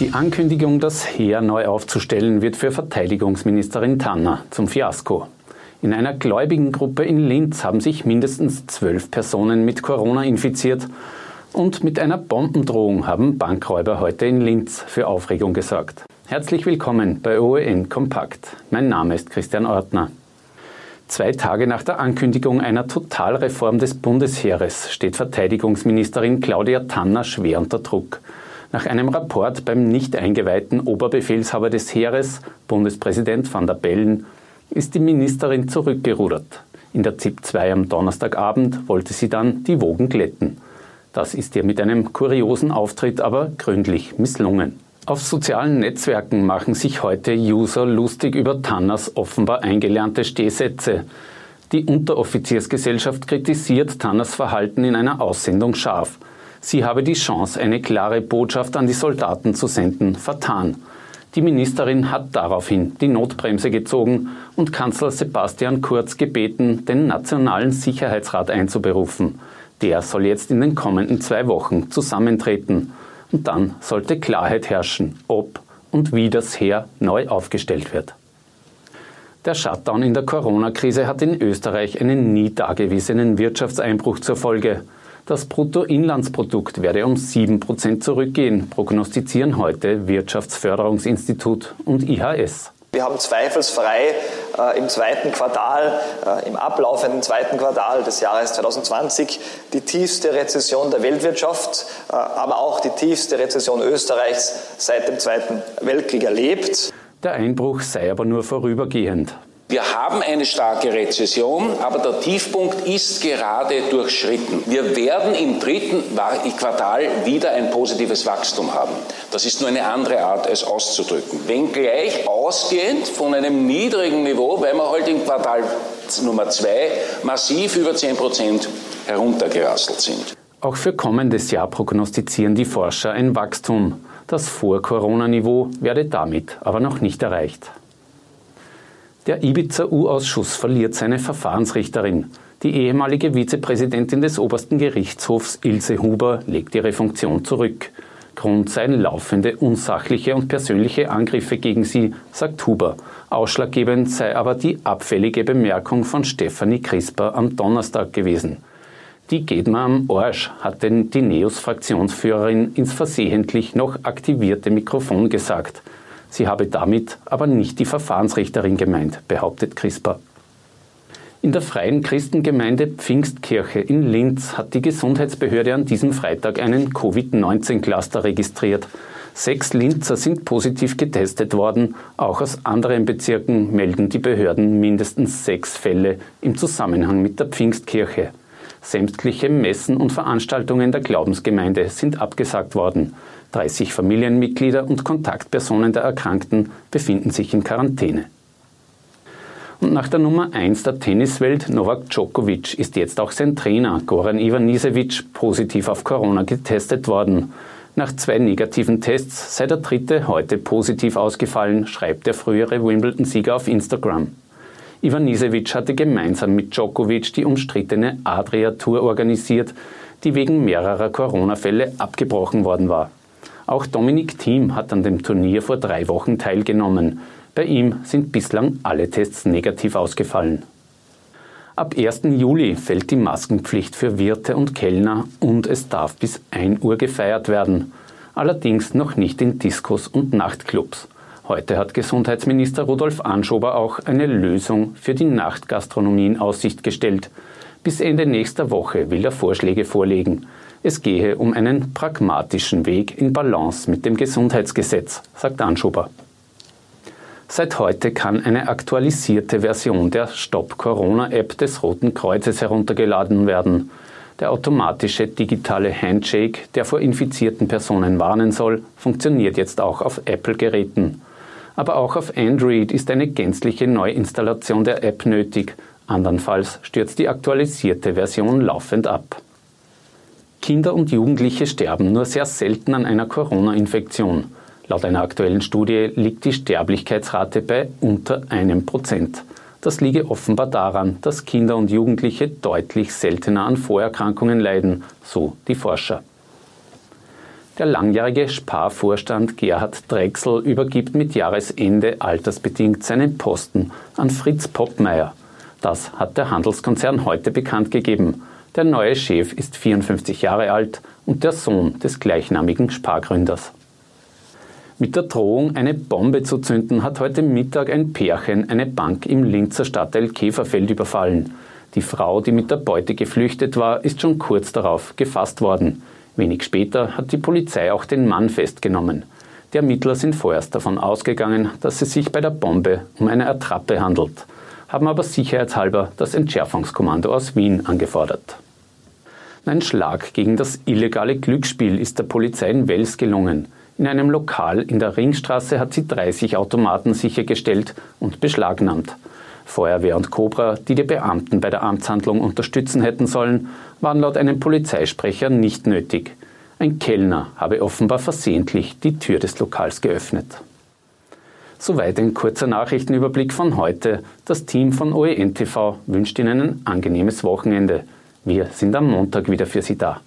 Die Ankündigung, das Heer neu aufzustellen, wird für Verteidigungsministerin Tanner zum Fiasko. In einer gläubigen Gruppe in Linz haben sich mindestens zwölf Personen mit Corona infiziert und mit einer Bombendrohung haben Bankräuber heute in Linz für Aufregung gesorgt. Herzlich willkommen bei OEN Kompakt. Mein Name ist Christian Ortner. Zwei Tage nach der Ankündigung einer Totalreform des Bundesheeres steht Verteidigungsministerin Claudia Tanner schwer unter Druck. Nach einem Rapport beim nicht eingeweihten Oberbefehlshaber des Heeres, Bundespräsident van der Bellen, ist die Ministerin zurückgerudert. In der ZIP 2 am Donnerstagabend wollte sie dann die Wogen glätten. Das ist ihr mit einem kuriosen Auftritt aber gründlich misslungen. Auf sozialen Netzwerken machen sich heute User lustig über Tanners offenbar eingelernte Stehsätze. Die Unteroffiziersgesellschaft kritisiert Tanners Verhalten in einer Aussendung scharf. Sie habe die Chance, eine klare Botschaft an die Soldaten zu senden, vertan. Die Ministerin hat daraufhin die Notbremse gezogen und Kanzler Sebastian Kurz gebeten, den Nationalen Sicherheitsrat einzuberufen. Der soll jetzt in den kommenden zwei Wochen zusammentreten. Und dann sollte Klarheit herrschen, ob und wie das Heer neu aufgestellt wird. Der Shutdown in der Corona-Krise hat in Österreich einen nie dagewesenen Wirtschaftseinbruch zur Folge. Das Bruttoinlandsprodukt werde um 7% zurückgehen, prognostizieren heute Wirtschaftsförderungsinstitut und IHS. Wir haben zweifelsfrei äh, im zweiten Quartal, äh, im ablaufenden zweiten Quartal des Jahres 2020 die tiefste Rezession der Weltwirtschaft, äh, aber auch die tiefste Rezession Österreichs seit dem Zweiten Weltkrieg erlebt. Der Einbruch sei aber nur vorübergehend. Wir haben eine starke Rezession, aber der Tiefpunkt ist gerade durchschritten. Wir werden im dritten Quartal wieder ein positives Wachstum haben. Das ist nur eine andere Art, es auszudrücken. Wenngleich ausgehend von einem niedrigen Niveau, weil wir halt im Quartal Nummer zwei massiv über 10 Prozent heruntergerasselt sind. Auch für kommendes Jahr prognostizieren die Forscher ein Wachstum. Das Vor-Corona-Niveau werde damit aber noch nicht erreicht. Der Ibiza-U-Ausschuss verliert seine Verfahrensrichterin. Die ehemalige Vizepräsidentin des obersten Gerichtshofs Ilse Huber legt ihre Funktion zurück. Grund seien laufende unsachliche und persönliche Angriffe gegen sie, sagt Huber. Ausschlaggebend sei aber die abfällige Bemerkung von Stefanie Crisper am Donnerstag gewesen. Die geht mir am Arsch, hat denn die NEOS-Fraktionsführerin ins versehentlich noch aktivierte Mikrofon gesagt. Sie habe damit aber nicht die Verfahrensrichterin gemeint, behauptet CRISPR. In der freien Christengemeinde Pfingstkirche in Linz hat die Gesundheitsbehörde an diesem Freitag einen Covid-19-Cluster registriert. Sechs Linzer sind positiv getestet worden. Auch aus anderen Bezirken melden die Behörden mindestens sechs Fälle im Zusammenhang mit der Pfingstkirche. Sämtliche Messen und Veranstaltungen der Glaubensgemeinde sind abgesagt worden. 30 Familienmitglieder und Kontaktpersonen der Erkrankten befinden sich in Quarantäne. Und nach der Nummer 1 der Tenniswelt, Novak Djokovic, ist jetzt auch sein Trainer, Goran Ivanisevic, positiv auf Corona getestet worden. Nach zwei negativen Tests sei der dritte heute positiv ausgefallen, schreibt der frühere Wimbledon-Sieger auf Instagram. Ivanisevic hatte gemeinsam mit Djokovic die umstrittene Adria Tour organisiert, die wegen mehrerer Corona-Fälle abgebrochen worden war. Auch Dominik Thiem hat an dem Turnier vor drei Wochen teilgenommen. Bei ihm sind bislang alle Tests negativ ausgefallen. Ab 1. Juli fällt die Maskenpflicht für Wirte und Kellner und es darf bis 1 Uhr gefeiert werden. Allerdings noch nicht in Diskos und Nachtclubs. Heute hat Gesundheitsminister Rudolf Anschober auch eine Lösung für die Nachtgastronomie in Aussicht gestellt. Bis Ende nächster Woche will er Vorschläge vorlegen. Es gehe um einen pragmatischen Weg in Balance mit dem Gesundheitsgesetz, sagt Anschober. Seit heute kann eine aktualisierte Version der Stop Corona App des Roten Kreuzes heruntergeladen werden. Der automatische digitale Handshake, der vor infizierten Personen warnen soll, funktioniert jetzt auch auf Apple-Geräten. Aber auch auf Android ist eine gänzliche Neuinstallation der App nötig. Andernfalls stürzt die aktualisierte Version laufend ab. Kinder und Jugendliche sterben nur sehr selten an einer Corona-Infektion. Laut einer aktuellen Studie liegt die Sterblichkeitsrate bei unter einem Prozent. Das liege offenbar daran, dass Kinder und Jugendliche deutlich seltener an Vorerkrankungen leiden, so die Forscher. Der langjährige Sparvorstand Gerhard Drechsel übergibt mit Jahresende altersbedingt seinen Posten an Fritz Poppmeier. Das hat der Handelskonzern heute bekannt gegeben. Der neue Chef ist 54 Jahre alt und der Sohn des gleichnamigen Spargründers. Mit der Drohung, eine Bombe zu zünden, hat heute Mittag ein Pärchen eine Bank im Linzer Stadtteil Käferfeld überfallen. Die Frau, die mit der Beute geflüchtet war, ist schon kurz darauf gefasst worden. Wenig später hat die Polizei auch den Mann festgenommen. Die Ermittler sind vorerst davon ausgegangen, dass es sich bei der Bombe um eine Attrappe handelt, haben aber sicherheitshalber das Entschärfungskommando aus Wien angefordert. Ein Schlag gegen das illegale Glücksspiel ist der Polizei in Wels gelungen. In einem Lokal in der Ringstraße hat sie 30 Automaten sichergestellt und beschlagnahmt. Feuerwehr und Cobra, die die Beamten bei der Amtshandlung unterstützen hätten sollen, waren laut einem Polizeisprecher nicht nötig. Ein Kellner habe offenbar versehentlich die Tür des Lokals geöffnet. Soweit ein kurzer Nachrichtenüberblick von heute. Das Team von OEN TV wünscht Ihnen ein angenehmes Wochenende. Wir sind am Montag wieder für Sie da.